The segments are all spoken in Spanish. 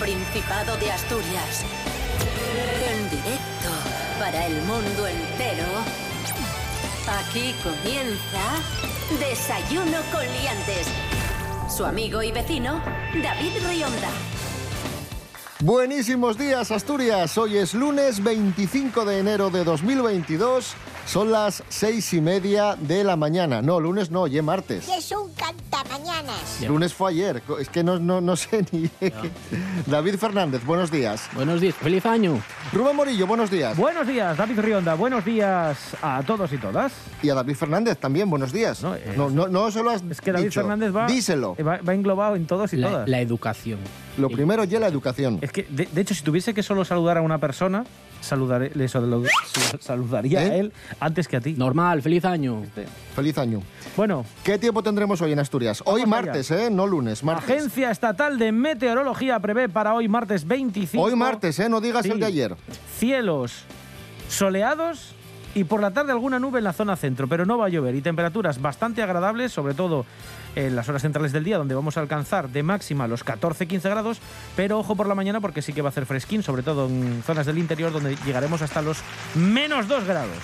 Principado de Asturias. En directo para el mundo entero. Aquí comienza Desayuno con Liantes. Su amigo y vecino, David Rionda. Buenísimos días, Asturias. Hoy es lunes 25 de enero de 2022. Son las seis y media de la mañana. No, lunes no, ya martes. es un cantamañanas. Lunes fue ayer. Es que no, no, no sé ni. David Fernández, buenos días. Buenos días, feliz año. Rubén Morillo, buenos días. Buenos días, David Rionda. Buenos días a todos y todas. Y a David Fernández también, buenos días. No, No, es- no, no, se lo has Es que David dicho. Fernández va, Díselo. eh, va, va englobado en todos y La, todas. la educación. Lo primero ya la educación. Es que, de, de hecho, si tuviese que solo saludar a una persona, saludaré, le sal- saludaría ¿Eh? a él antes que a ti. Normal, feliz año. Feliz año. Bueno, ¿Qué tiempo tendremos hoy en Asturias? Hoy allá. martes, ¿eh? No lunes, martes. Agencia Estatal de Meteorología prevé para hoy martes 25... Hoy martes, ¿eh? No digas Sí. el de ayer. Cielos soleados y por la tarde alguna nube en la zona centro, pero no va a llover y temperaturas bastante agradables, sobre todo en las horas centrales del día, donde vamos a alcanzar de máxima los 14-15 grados, pero ojo por la mañana porque sí que va a hacer fresquín, sobre todo en zonas del interior donde llegaremos hasta los menos 2 grados.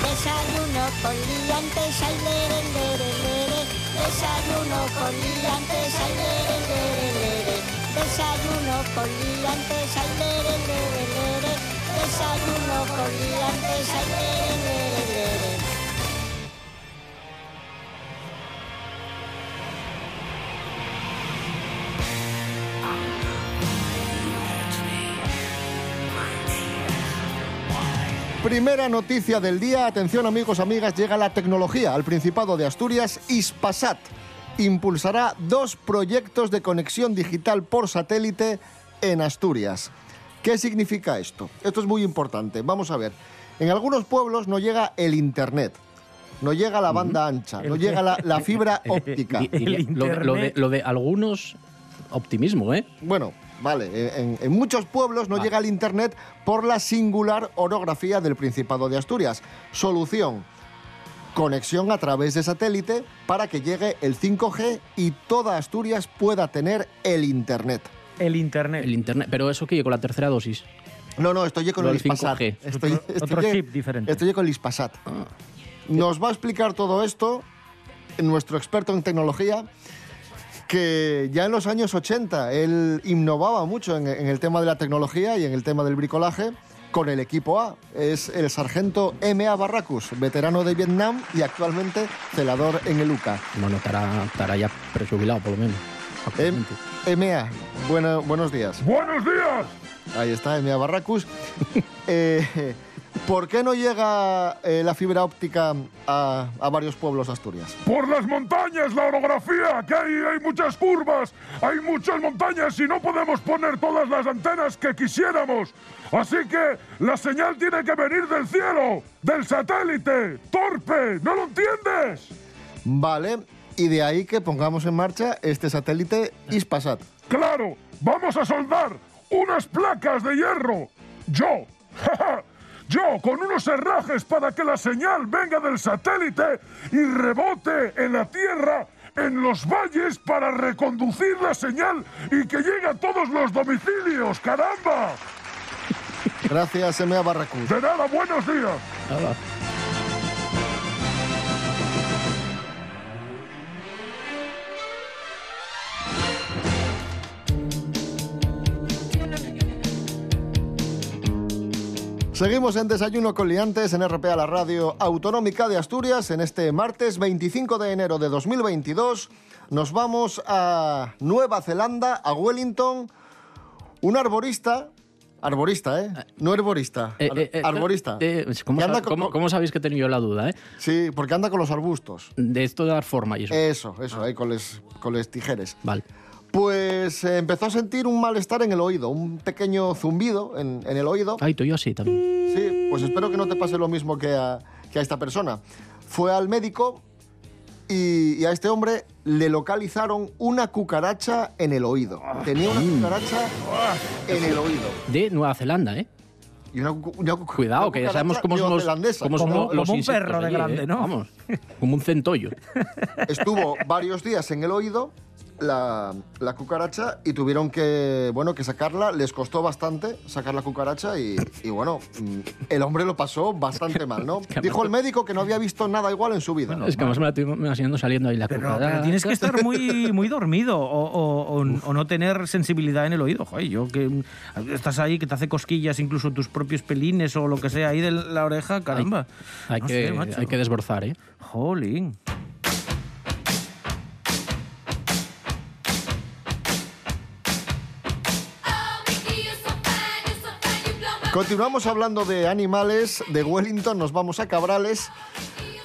Desayuno con. Desayuno con. Desayuno con liantes, ay, lere, lere, lere. Desayuno con liantes, ay, lere, lere, lere. Primera noticia del día. Atención amigos, amigas, llega la tecnología al Principado de Asturias. Ispasat impulsará dos proyectos de conexión digital por satélite en Asturias. ¿Qué significa esto? Esto es muy importante. Vamos a ver. En algunos pueblos no llega el Internet, no llega la banda ancha, no llega la, la fibra óptica. Lo, de, lo de- internet. lo de algunos, optimismo, ¿eh? Bueno, vale, eh, en, en muchos pueblos no llega el Internet por la singular orografía del Principado de Asturias. Solución, conexión a través de satélite para que llegue el 5G y toda Asturias pueda tener el Internet. El internet. El internet. Pero eso que con la tercera dosis. No, no, estoy con Lo el Ispasat. 5G. Estoy, Otro- otro estoy- chip diferente. Estoy con el Ispasat. Nos va a explicar todo esto nuestro experto en tecnología, que ya en los años 80 él innovaba mucho en, en el tema de la tecnología y en el tema del bricolaje con el equipo A. Es el sargento M.A. Barracus, veterano de Vietnam y actualmente celador en el UCA. Bueno, estará, estará ya prejubilado, por lo menos. M.A., bueno, buenos días. ¡Buenos días! Ahí está, M.A. Barracus. Eh, ¿Por qué no llega eh, la fibra óptica a, a varios pueblos de Asturias? Por las montañas, la orografía, que hay, hay muchas curvas, hay muchas montañas y no podemos poner todas las antenas que quisiéramos. Así que la señal tiene que venir del cielo, del satélite. ¡Torpe! ¿No lo entiendes? Vale, y de ahí que pongamos en marcha este satélite Ispasat. Claro, vamos a soldar unas placas de hierro. Yo, yo con unos herrajes para que la señal venga del satélite y rebote en la tierra, en los valles para reconducir la señal y que llegue a todos los domicilios. ¡Caramba! Gracias, M.A. Barracus. De nada, buenos días. Nada. Seguimos en Desayuno con Liantes en RPA, la radio autonómica de Asturias. En este martes 25 de enero de 2022 nos vamos a Nueva Zelanda, a Wellington. Un arborista, arborista, ¿eh? No herborista, Eh, ar- eh, eh, arborista. eh, ¿cómo, Que anda sab- con- cómo- cómo sabéis que he tenido la duda, eh? Sí, porque anda con los arbustos. De esto de dar forma y eso. Eso, eso, ahí con les, con les tijeres. Vale. Pues eh, empezó a sentir un malestar en el oído, un pequeño zumbido en, en el oído. Ay, tú y yo así también. Sí, pues espero que no te pase lo mismo que a, que a esta persona. Fue al médico y, y a este hombre le localizaron una cucaracha en el oído. Tenía una cucaracha en el oído. De Nueva Zelanda, ¿eh? Y una, una cu- Cuidado, una que ya sabemos cómo somos, cómo somos Como- los como un perro de allí, grande, ¿eh? ¿no? Vamos, como un centollo. Estuvo varios días en el oído la, la cucaracha y tuvieron que, bueno, que sacarla. Les costó bastante sacar la cucaracha y, y, bueno, mm, el hombre lo pasó bastante mal, ¿no? que Dijo el médico que no había visto nada igual en su vida. Es que además me la estoy imaginando saliendo ahí la Pero, cucaracha. pero tienes que estar muy, muy dormido o, o- o- o no tener sensibilidad en el oído. Joder, yo que mm, estás ahí, que te hace cosquillas incluso tus propios pelines o lo que sea ahí de la oreja, caramba. Hay, No que, sé, hay que desborzar, ¿eh? Jolín. Continuamos hablando de animales, de Wellington, nos vamos a Cabrales.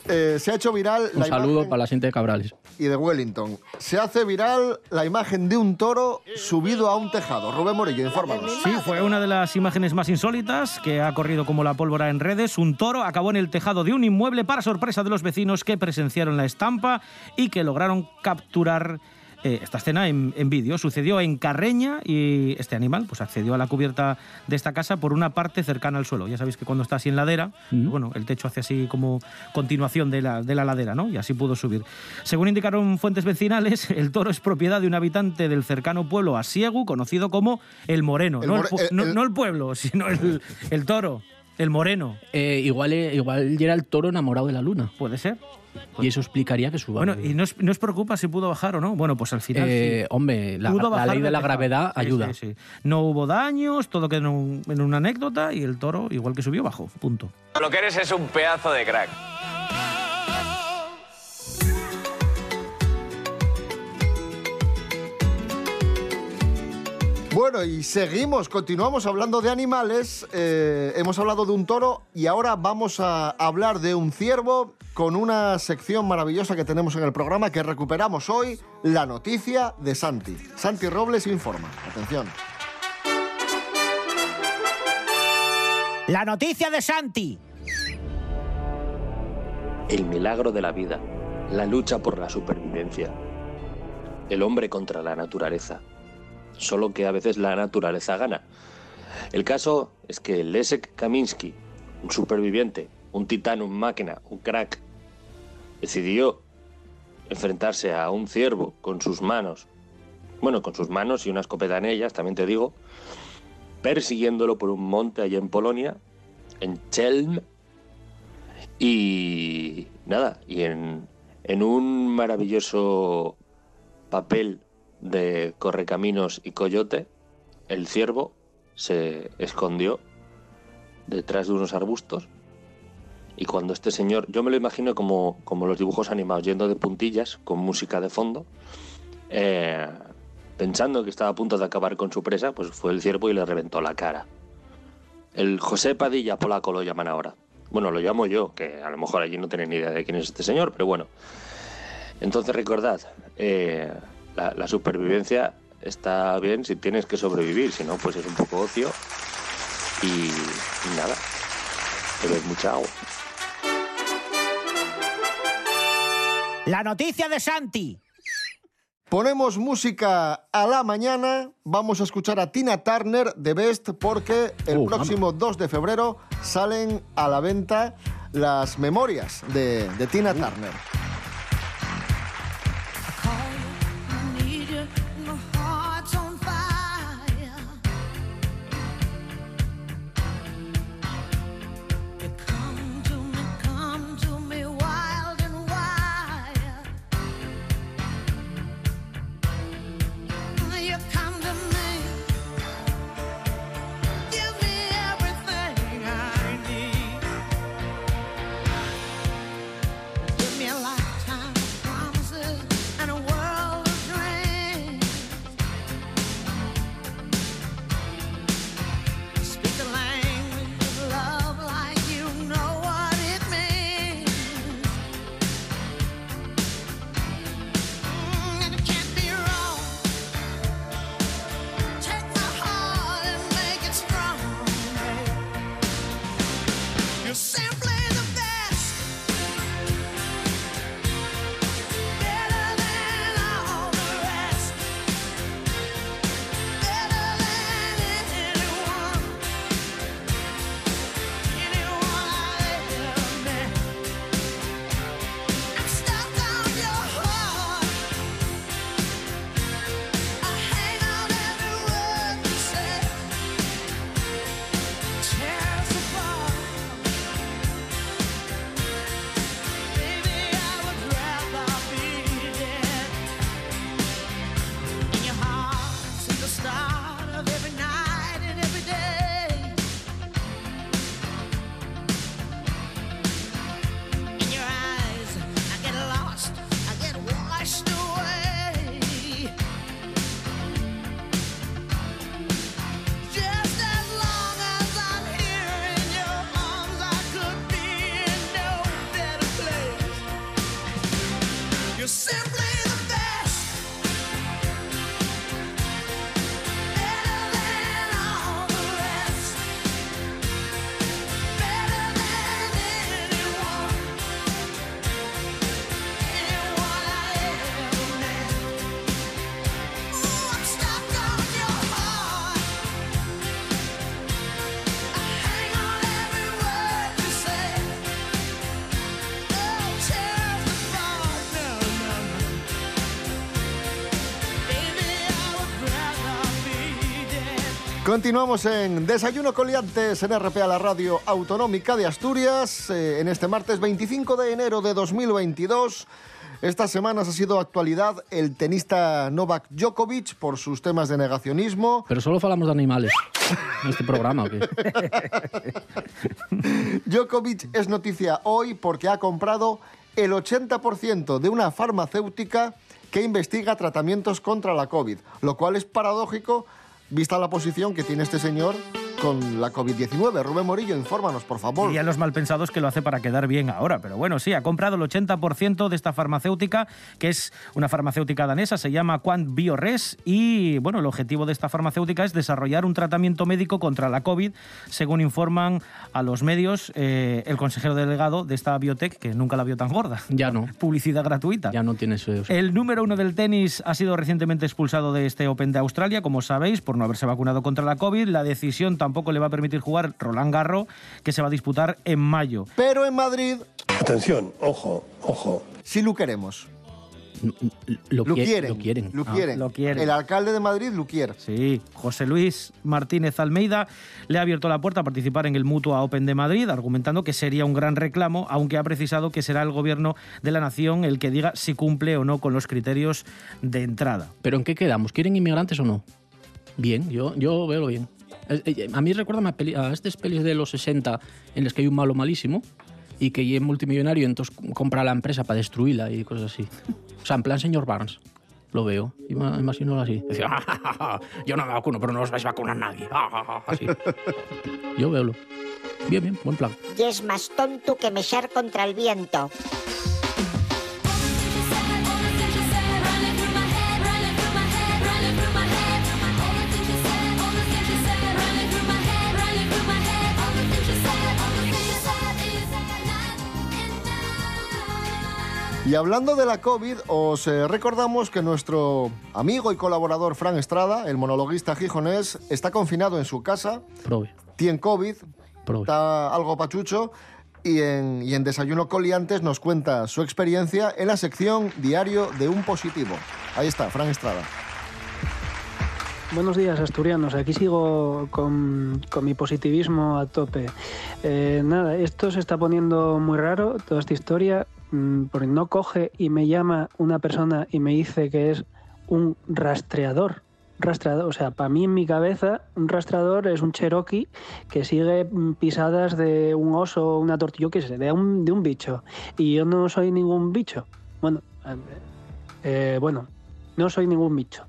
Eh, se ha hecho viral Un la saludo imagen- para la gente de Cabrales. y de Wellington. Se hace viral la imagen de un toro subido a un tejado. Rubén Morillo, infórmanos. Sí, fue una de las imágenes más insólitas que ha corrido como la pólvora en redes. Un toro acabó en el tejado de un inmueble para sorpresa de los vecinos que presenciaron la estampa y que lograron capturar eh, esta escena en, en vídeo. Sucedió en Carreña y este animal pues accedió a la cubierta de esta casa por una parte cercana al suelo. Ya sabéis que cuando está así en ladera, Mm. bueno, el techo hace así como continuación de la, de la ladera, ¿no? Y así pudo subir. Según indicaron fuentes vecinales, el toro es propiedad de un habitante del cercano pueblo Asiegu, conocido como El Moreno. El no, more- el, no- el- no el pueblo, sino el, el toro, el Moreno. Eh, igual, eh, igual ya era el toro enamorado de la luna. Puede ser. Y eso explicaría que suba. Bueno, y no os, no os preocupa si pudo bajar o no. Bueno, pues al final. Eh, sí. hombre, la, Pudo la ley de la gravedad Sí, ayuda. sí, sí. No hubo daños, todo quedó en, un- en una anécdota y el toro, igual que subió, bajó. Punto. Lo que eres es un pedazo de crack. Bueno, y seguimos, continuamos hablando de animales. eh, hemos hablado de un toro y ahora vamos a hablar de un ciervo con una sección maravillosa que tenemos en el programa que recuperamos hoy, la noticia de Santi. Santi Robles informa. Atención. La noticia de Santi. El milagro de la vida, la lucha por la supervivencia, el hombre contra la naturaleza, solo que a veces la naturaleza gana. El caso es que Leszek Kaminsky, un superviviente, un titán, un máquina, un crack, decidió enfrentarse a un ciervo con sus manos, bueno, con sus manos y una escopeta en ellas, también te digo, persiguiéndolo por un monte allá en Polonia, en Chelm, y nada, y en, en un maravilloso papel de correcaminos y coyote, el ciervo se escondió detrás de unos arbustos. Y cuando este señor, yo me lo imagino como, como los dibujos animados, yendo de puntillas, con música de fondo, eh, pensando que estaba a punto de acabar con su presa, pues fue el ciervo y le reventó la cara. El José Padilla polaco lo llaman ahora. Bueno, lo llamo yo, que a lo mejor allí no tienen ni idea de quién es este señor, pero bueno. Entonces recordad, eh, la, la supervivencia está bien si tienes que sobrevivir, si no, pues es un poco ocio y, y nada, beber mucha agua. La noticia de Santi. Ponemos música a la mañana. Vamos a escuchar a Tina Turner de Best porque el Uh, próximo 2 de febrero salen a la venta las memorias de, de Tina Turner. Continuamos en Desayuno Coliantes en RP a la radio autonómica de Asturias eh, en este martes 25 de enero de 2022. Estas semanas ha sido actualidad el tenista Novak Djokovic por sus temas de negacionismo. Pero solo falamos de animales en este programa, ¿o qué? Djokovic es noticia hoy porque ha comprado el 80% de una farmacéutica que investiga tratamientos contra la COVID, lo cual es paradójico vista la posición que tiene este señor con la COVID-19. Rubén Morillo, infórmanos, por favor. Dirían los malpensados que lo hace para quedar bien ahora, pero bueno, sí, ha comprado el 80% de esta farmacéutica, que es una farmacéutica danesa, se llama Quant Biores, y bueno, el objetivo de esta farmacéutica es desarrollar un tratamiento médico contra la COVID, según informan a los medios eh, el consejero delegado de esta biotech, que nunca la vio tan gorda. Ya no. Publicidad gratuita. Ya no tiene eso. El número uno del tenis ha sido recientemente expulsado de este Open de Australia, como sabéis, por no haberse vacunado contra la COVID. La decisión tampoco le va a permitir jugar Roland Garro, que se va a disputar en mayo. Pero en Madrid, Atención, ojo, ojo. sí lo queremos. Lo, Lo qui- quieren. Lo quieren. Lo Ah, quieren. lo quieren. El alcalde de Madrid lo quiere. Sí, José Luis Martínez Almeida le ha abierto la puerta a participar en el Mutua Open de Madrid, argumentando que sería un gran reclamo, aunque ha precisado que será el gobierno de la nación el que diga si cumple o no con los criterios de entrada. ¿Pero en qué quedamos? ¿Quieren inmigrantes o no? Bien, yo, yo veo bien. Eh, eh, A mí recuerda a, peli- a estas pelis de los 60 en las que hay un malo malísimo y que es multimillonario y entonces compra la empresa para destruirla y cosas así. O sea, en plan señor Barnes. Lo veo. Ima- Imagino así. Decía, "Ja, ja, ja, yo no me vacuno, pero no os vais a vacunar nadie. Ja, ja", Así. Yo veo. Bien, bien, buen plan. Y es más tonto que mechar contra el viento. Y hablando de la COVID, os eh, recordamos que nuestro amigo y colaborador Fran Estrada, el monologuista gijonés, está confinado en su casa, Prove. tiene COVID, Prove. está algo pachucho y en, y en Desayuno Coliantes nos cuenta su experiencia en la sección Diario de un Positivo. Ahí está, Fran Estrada. Buenos días, asturianos. Aquí sigo con, con mi positivismo a tope. Eh, nada, esto se está poniendo muy raro, toda esta historia, porque no coge y me llama una persona y me dice que es un rastreador. Rastreador, o sea, para mí en mi cabeza, un rastreador es un cherokee que sigue mm, pisadas de un oso, una tortilla, qué sé, de un, de un bicho. Y yo no soy ningún bicho. Bueno, eh, bueno, no soy ningún bicho.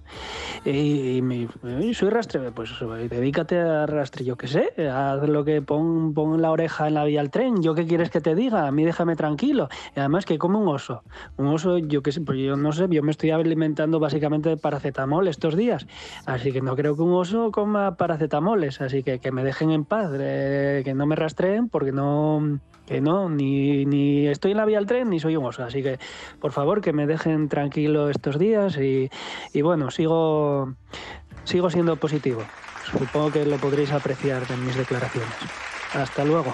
Y, y y soy rastreador, pues dedícate a rastrear, yo qué sé, haz lo que pon, pon la oreja en la vía al tren, yo qué quieres que te diga, a mí déjame tranquilo. Y además que como un oso, un oso, yo qué sé, pues yo no sé, yo me estoy alimentando básicamente de paracetamol estos días, así que no creo que un oso coma paracetamoles, así que que me dejen en paz, eh, que no me rastreen porque no... Que no, ni, ni estoy en la vía al tren ni soy un oso. Así que, por favor, que me dejen tranquilo estos días y, y bueno, sigo, sigo siendo positivo. Supongo que lo podréis apreciar en mis declaraciones. Hasta luego.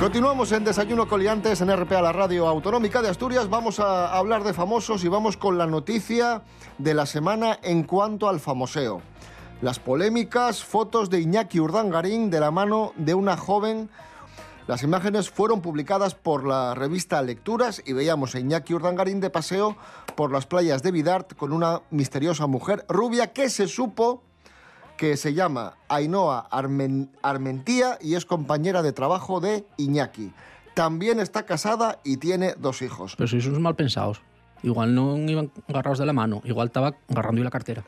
Continuamos en Desayuno Coliantes en RPA, la radio autonómica de Asturias. Vamos a hablar de famosos y vamos con la noticia de la semana en cuanto al famoseo. Las polémicas fotos de Iñaki Urdangarín de la mano de una joven. Las imágenes fueron publicadas por la revista Lecturas y veíamos a Iñaki Urdangarín de paseo por las playas de Vidart con una misteriosa mujer rubia que se supo que se llama Ainhoa Armen- Armentía y es compañera de trabajo de Iñaki. También está casada y tiene dos hijos. Pero sois unos mal pensados. Igual no iban agarrados de la mano, igual estaba agarrando la cartera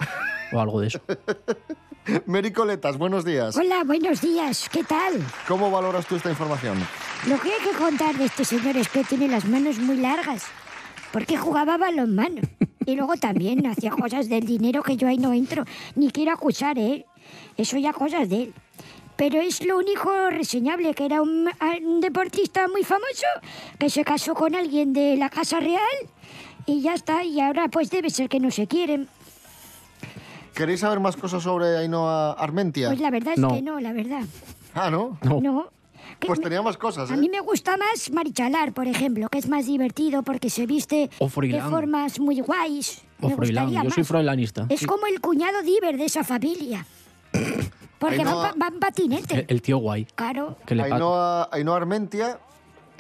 o algo de eso. Mericoletas, buenos días. Hola, buenos días. ¿Qué tal? ¿Cómo valoras tú esta información? Lo que hay que contar de este señor es que tiene las manos muy largas. Porque jugaba balonmano. Y luego también hacía cosas del dinero que yo ahí no entro. Ni quiero acusar, ¿eh? Eso ya cosas de él. Pero es lo único reseñable, que era un, un deportista muy famoso, que se casó con alguien de la Casa Real y ya está. Y ahora pues debe ser que no se quieren. ¿Queréis saber más cosas sobre Ainhoa Armentia? Pues la verdad es No. que no, la verdad. Ah, ¿no? No. Que Pues me- tenía más cosas, A ¿eh? mí me gusta más Marichalar, por ejemplo, que es más divertido porque se viste O de formas muy guays. O me Froilán. gustaría Yo soy froilanista. Es como el cuñado Diver de esa familia. Porque Ainhoa- van, pa- van patinete. El, el tío guay. Claro. Que le Ainhoa Armentia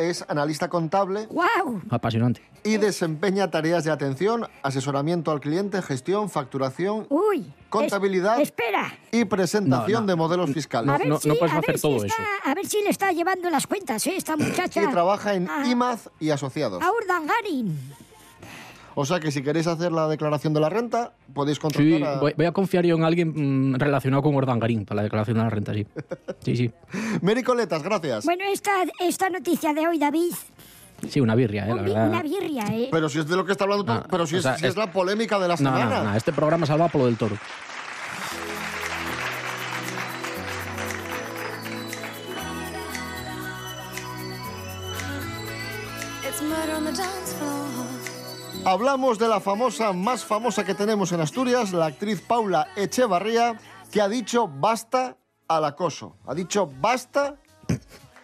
es analista contable ¡Wow! Apasionante. y desempeña tareas de atención, asesoramiento al cliente, gestión, facturación, Uy. contabilidad es- espera. y presentación No, no. de modelos fiscales. A ver no- si, no puedes a hacer ver si todo está, eso. A ver si le está llevando las cuentas, ¿eh? Esta muchacha. Y trabaja en Ah. IMAZ y asociados. A Urdangarin. O sea que si queréis hacer la declaración de la renta, podéis Sí, contratar a... voy, voy a confiar yo en alguien mm, relacionado con Ordangarín para la declaración de la renta, sí. Sí, sí. Mary Coletas, gracias. Bueno, esta, esta noticia de hoy, David, Sí, una birria, eh, la una verdad. birria, ¿eh? Pero si es de lo que está hablando, Ah, pero si o es, sea, si es es- la polémica de la No, no, semana. no, este programa salva por lo del toro. Hablamos de la famosa, más famosa que tenemos en Asturias, la actriz Paula Echevarría, que ha dicho basta al acoso. Ha dicho basta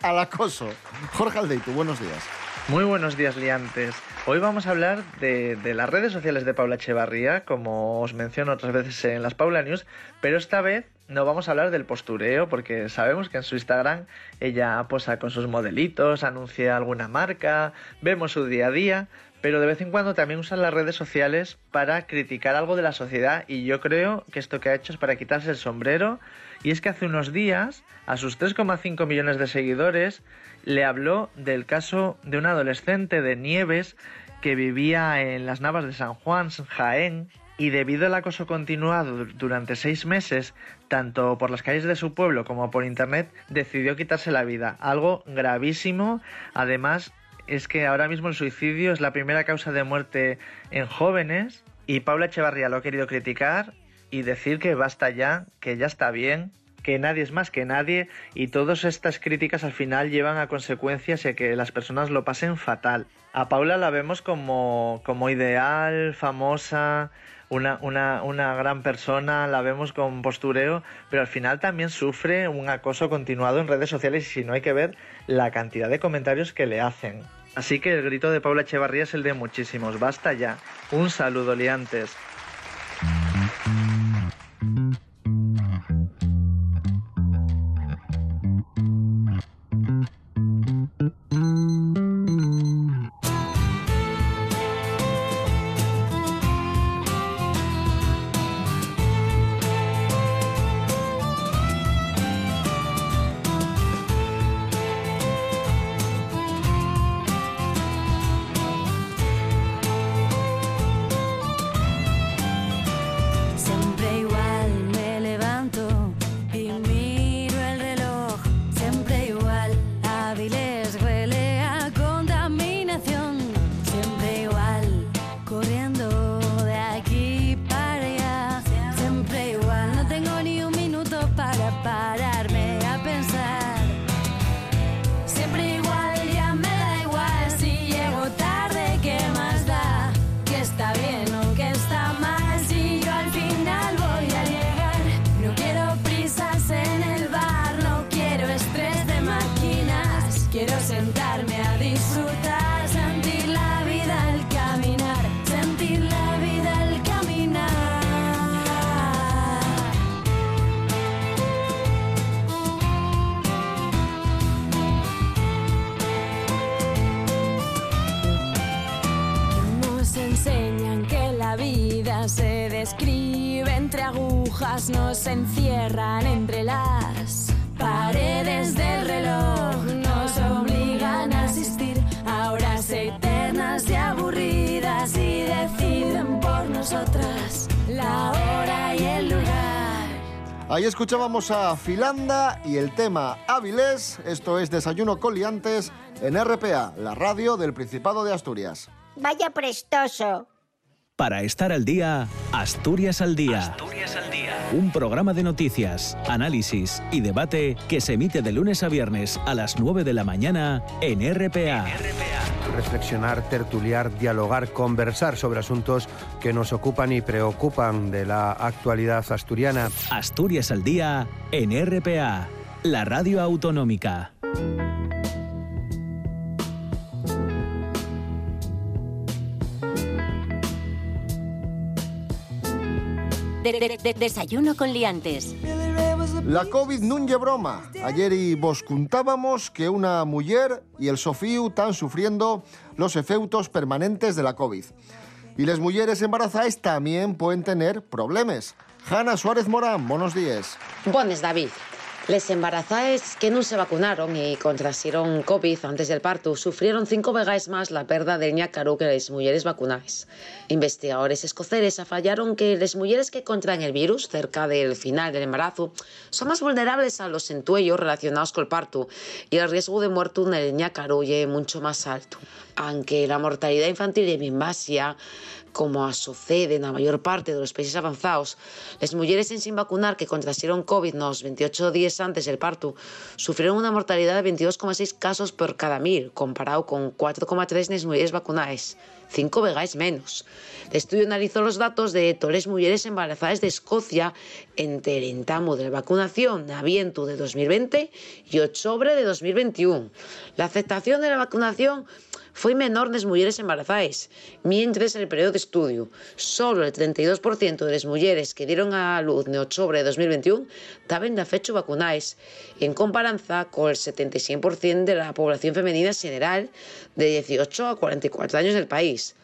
al acoso. Jorge Aldeitu, buenos días. Muy buenos días, liantes. Hoy vamos a hablar de, de las redes sociales de Paula Echevarría, como os menciono otras veces en las Paula News, pero esta vez no vamos a hablar del postureo, porque sabemos que en su Instagram ella posa con sus modelitos, anuncia alguna marca, vemos su día a día, pero de vez en cuando también usa las redes sociales para criticar algo de la sociedad y yo creo que esto que ha hecho es para quitarse el sombrero y es que hace unos días a sus 3,5 millones de seguidores le habló del caso de un adolescente de Nieves que vivía en las Navas de San Juan, Jaén, y debido al acoso continuado durante seis meses, tanto por las calles de su pueblo como por internet, decidió quitarse la vida. Algo gravísimo. Además, es que ahora mismo el suicidio es la primera causa de muerte en jóvenes y Paula Echevarría lo ha querido criticar y decir que basta ya, que ya está bien, que nadie es más que nadie y todas estas críticas al final llevan a consecuencias y a que las personas lo pasen fatal. A Paula la vemos como, como ideal, famosa, una, una, una gran persona, la vemos con postureo, pero al final también sufre un acoso continuado en redes sociales y si no hay que ver la cantidad de comentarios que le hacen. Así que el grito de Paula Echevarría es el de muchísimos. Basta ya. Un saludo, liantes. Enseñan que la vida se describe entre agujas, nos encierran entre las paredes del reloj, nos obligan a asistir a horas eternas y aburridas y deciden por nosotras la hora y el lugar. Ahí escuchábamos a Filanda y el tema Avilés. Esto es Desayuno con Liantes en RPA, la radio del Principado de Asturias. Vaya prestoso. Para estar al día, Asturias al día. Un programa de noticias, análisis y debate que se emite de lunes a viernes a las 9 de la mañana en RPA. reflexionar, tertuliar, dialogar, conversar sobre asuntos que nos ocupan y preocupan de la actualidad asturiana. Asturias al día en RPA. la radio autonómica. De- de- de- desayuno con liantes. La COVID nun lle broma. Ayer y vos contábamos que una mujer y el Sofiu están sufriendo los efectos permanentes de la COVID. Y las mujeres embarazadas también pueden tener problemas. Hanna Suárez Morán, buenos días. Buenas, David. Les embarazadas que no se vacunaron y contrasieron COVID antes del parto sufrieron cinco veces más la pérdida del ñácaro que las mujeres vacunadas. Investigadores escoceses afallaron que las mujeres que contraen el virus cerca del final del embarazo son más vulnerables a los entuellos relacionados con el parto y el riesgo de muerte en el ñácaro es mucho más alto. Aunque la mortalidad infantil es bien basia, como sucede en la mayor parte de los países avanzados, las mujeres en sin vacunar que contrasieron COVID los 28 días antes del parto sufrieron una mortalidad de 22,6 casos por cada mil, comparado con 4,3 las mujeres vacunadas, cinco veces menos. El estudio analizó los datos de todas mujeres embarazadas de Escocia entre el entamo de vacunación a viento de 2020 y octubre de 2021. La aceptación de la vacunación fue menor en las mujeres embarazadas, mientras en el periodo de estudio solo el 32% de las mujeres que dieron a luz en octubre de 2021 estaban de fecho vacunadas, en comparanza con el 76% de la población femenina general de 18 a 44 años del país.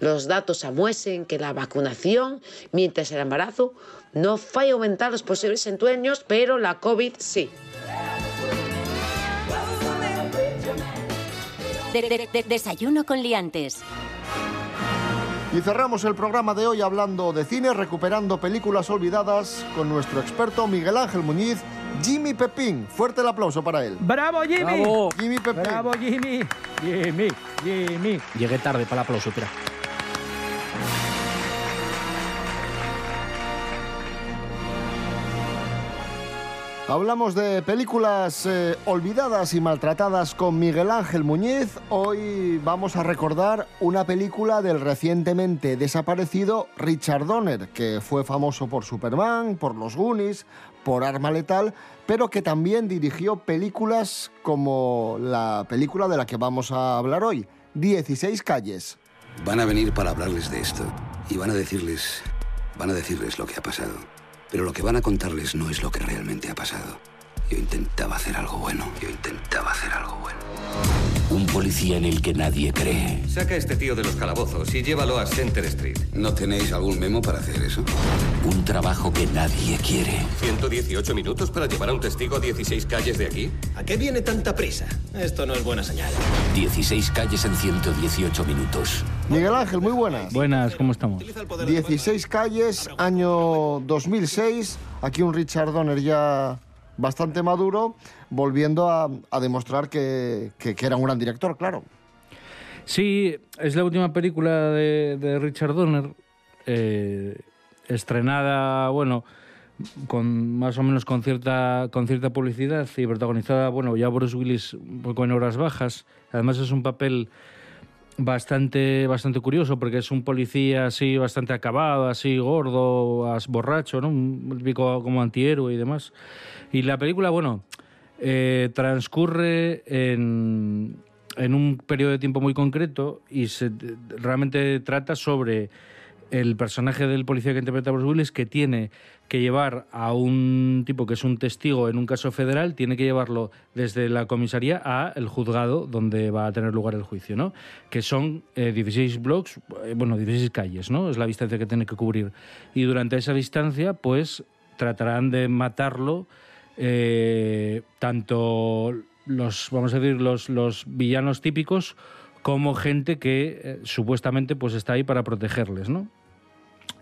Los datos amuesen que la vacunación mientras el embarazo no falla aumentar los posibles entueños, pero la COVID sí. De- de- de- desayuno con liantes. Y cerramos el programa de hoy hablando de cine, recuperando películas olvidadas con nuestro experto Miguel Ángel Muñiz, Jimmy Pepín. Fuerte el aplauso para él. ¡Bravo, Jimmy! Bravo. Jimmy Pepín. ¡Bravo, Jimmy! Jimmy, Jimmy. Llegué tarde para el aplauso, espera. Hablamos de películas eh, olvidadas y maltratadas con Miguel Ángel Muñiz. Hoy vamos a recordar una película del recientemente desaparecido Richard Donner, que fue famoso por Superman, por Los Goonies, por Arma Letal, pero que también dirigió películas como la película de la que vamos a hablar hoy, 16 calles. Van a venir para hablarles de esto y van a decirles, van a decirles lo que ha pasado. Pero lo que van a contarles no es lo que realmente ha pasado. Yo intentaba hacer algo bueno. Yo intentaba hacer algo bueno. Un policía en el que nadie cree. Saca a este tío de los calabozos y llévalo a Center Street. ¿No tenéis algún memo para hacer eso? Un trabajo que nadie quiere. 118 minutos para llevar a un testigo a 16 calles de aquí. ¿A qué viene tanta prisa? Esto no es buena señal. 16 calles en 118 minutos. Miguel Ángel, muy buenas. Buenas, ¿cómo estamos? 16 calles, año 2006. Aquí un Richard Donner ya bastante maduro, volviendo a, a demostrar que, que- era un gran director, claro. Sí, es la última película de, de Richard Donner, eh, estrenada, bueno, con más o menos con cierta, con cierta publicidad y protagonizada, bueno, ya Bruce Willis en horas bajas. Además es un papel bastante, bastante curioso porque es un policía así bastante acabado, así gordo, borracho, ¿no? Un típico como antihéroe y demás. Y la película, bueno, eh, transcurre en, en un periodo de tiempo muy concreto y se, realmente trata sobre el personaje del policía que interpreta Bruce Willis que tiene que llevar a un tipo que es un testigo en un caso federal, tiene que llevarlo desde la comisaría a el juzgado donde va a tener lugar el juicio, ¿no? Que son eh, 16 blocks, eh, bueno, 16 calles, ¿no? Es la distancia que tiene que cubrir. Y durante esa distancia, pues tratarán de matarlo eh, tanto los, vamos a decir, los, los villanos típicos como gente que eh, supuestamente pues está ahí para protegerles, ¿no?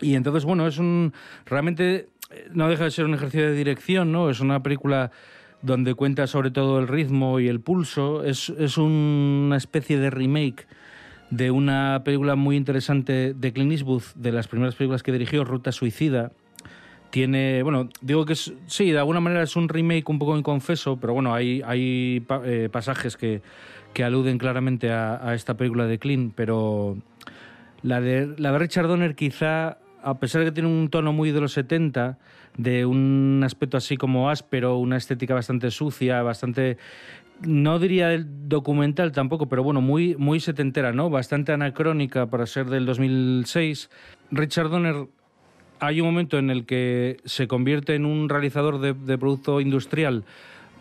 Y entonces, bueno, es un. Realmente eh, no deja de ser un ejercicio de dirección, ¿no? Es una película donde cuenta sobre todo el ritmo y el pulso. Es, es una especie de remake de una película muy interesante de Clint Eastwood, de las primeras películas que dirigió, Ruta Suicida. Tiene, bueno, digo que es, sí, de alguna manera es un remake un poco inconfeso, pero bueno, hay, hay eh, pasajes que, que aluden claramente a, a esta película de Clint, pero la de, la de Richard Donner quizá a pesar de que tiene un tono muy de los 70, de un aspecto así como áspero, una estética bastante sucia, bastante no diría el documental tampoco, pero bueno, muy, muy setentera, ¿no? Bastante anacrónica para ser del 2006. Richard Donner, hay un momento en el que se convierte en un realizador de, de producto industrial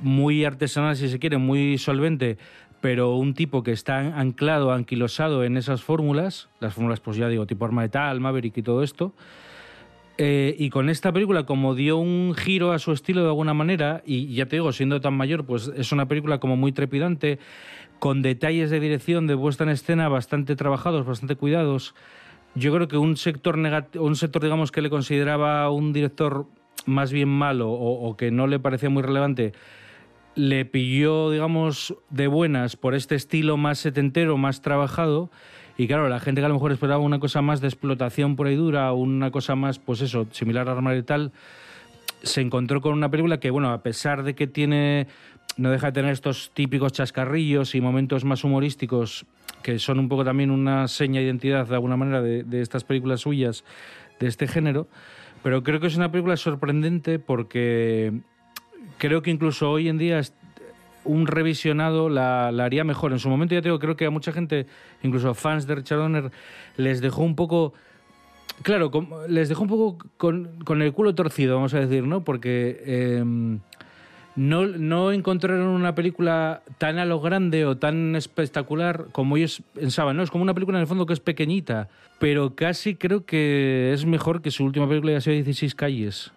muy artesanal, si se quiere, muy solvente, pero un tipo que está anclado, anquilosado en esas fórmulas, las fórmulas, pues ya digo, tipo arma de tal, Maverick y todo esto. Eh, y con esta película, como dio un giro a su estilo de alguna manera, y ya te digo, siendo tan mayor, pues es una película como muy trepidante, con detalles de dirección, de puesta en escena bastante trabajados, bastante cuidados. Yo creo que un sector, un sector digamos, que le consideraba un director más bien malo o, o que no le parecía muy relevante, le pilló, digamos, de buenas por este estilo más setentero, más trabajado. Y claro, la gente que a lo mejor esperaba una cosa más de explotación pura y dura, una cosa más, pues eso, similar a Armar y tal, se encontró con una película que, bueno, a pesar de que tiene, no deja de tener estos típicos chascarrillos y momentos más humorísticos, que son un poco también una seña de identidad, de alguna manera, de estas películas suyas de este género, pero creo que es una película sorprendente porque creo que incluso hoy en día un revisionado la, haría mejor. En su momento ya te digo, creo que a mucha gente, incluso fans de Richard Donner, les dejó un poco... Claro, les dejó un poco con, el culo torcido, vamos a decir, ¿no? Porque eh, no, no encontraron una película tan a lo grande o tan espectacular como ellos pensaban, ¿no? Es como una película en el fondo que es pequeñita, pero casi creo que es mejor que su última película haya sido 16 calles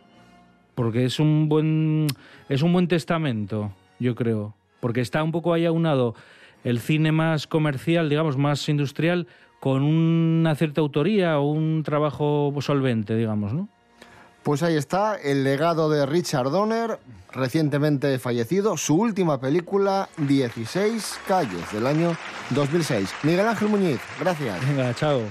porque es un buen es un buen testamento, yo creo, porque está un poco ahí aunado el cine más comercial, digamos, más industrial con una cierta autoría o un trabajo solvente, digamos, ¿no? Pues ahí está el legado de Richard Donner, recientemente fallecido, su última película, 16 calles, del año 2006. Miguel Ángel Muñiz, gracias. Venga, chao.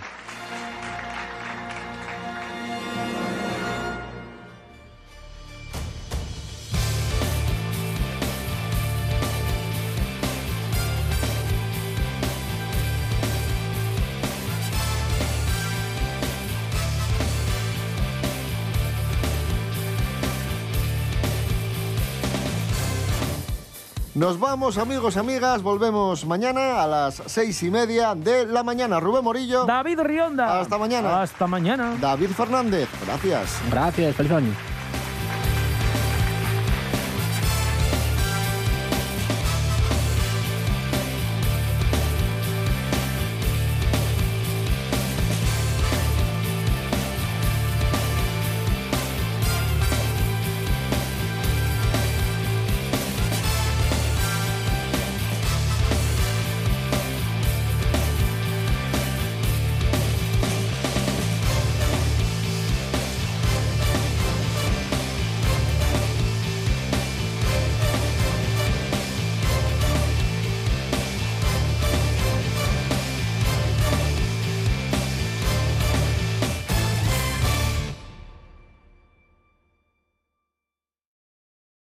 Nos vamos, amigos, amigas. Volvemos mañana a las seis y media de la mañana. Rubén Morillo. David Rionda. Hasta mañana. Hasta mañana. David Fernández. Gracias. Gracias, feliz año.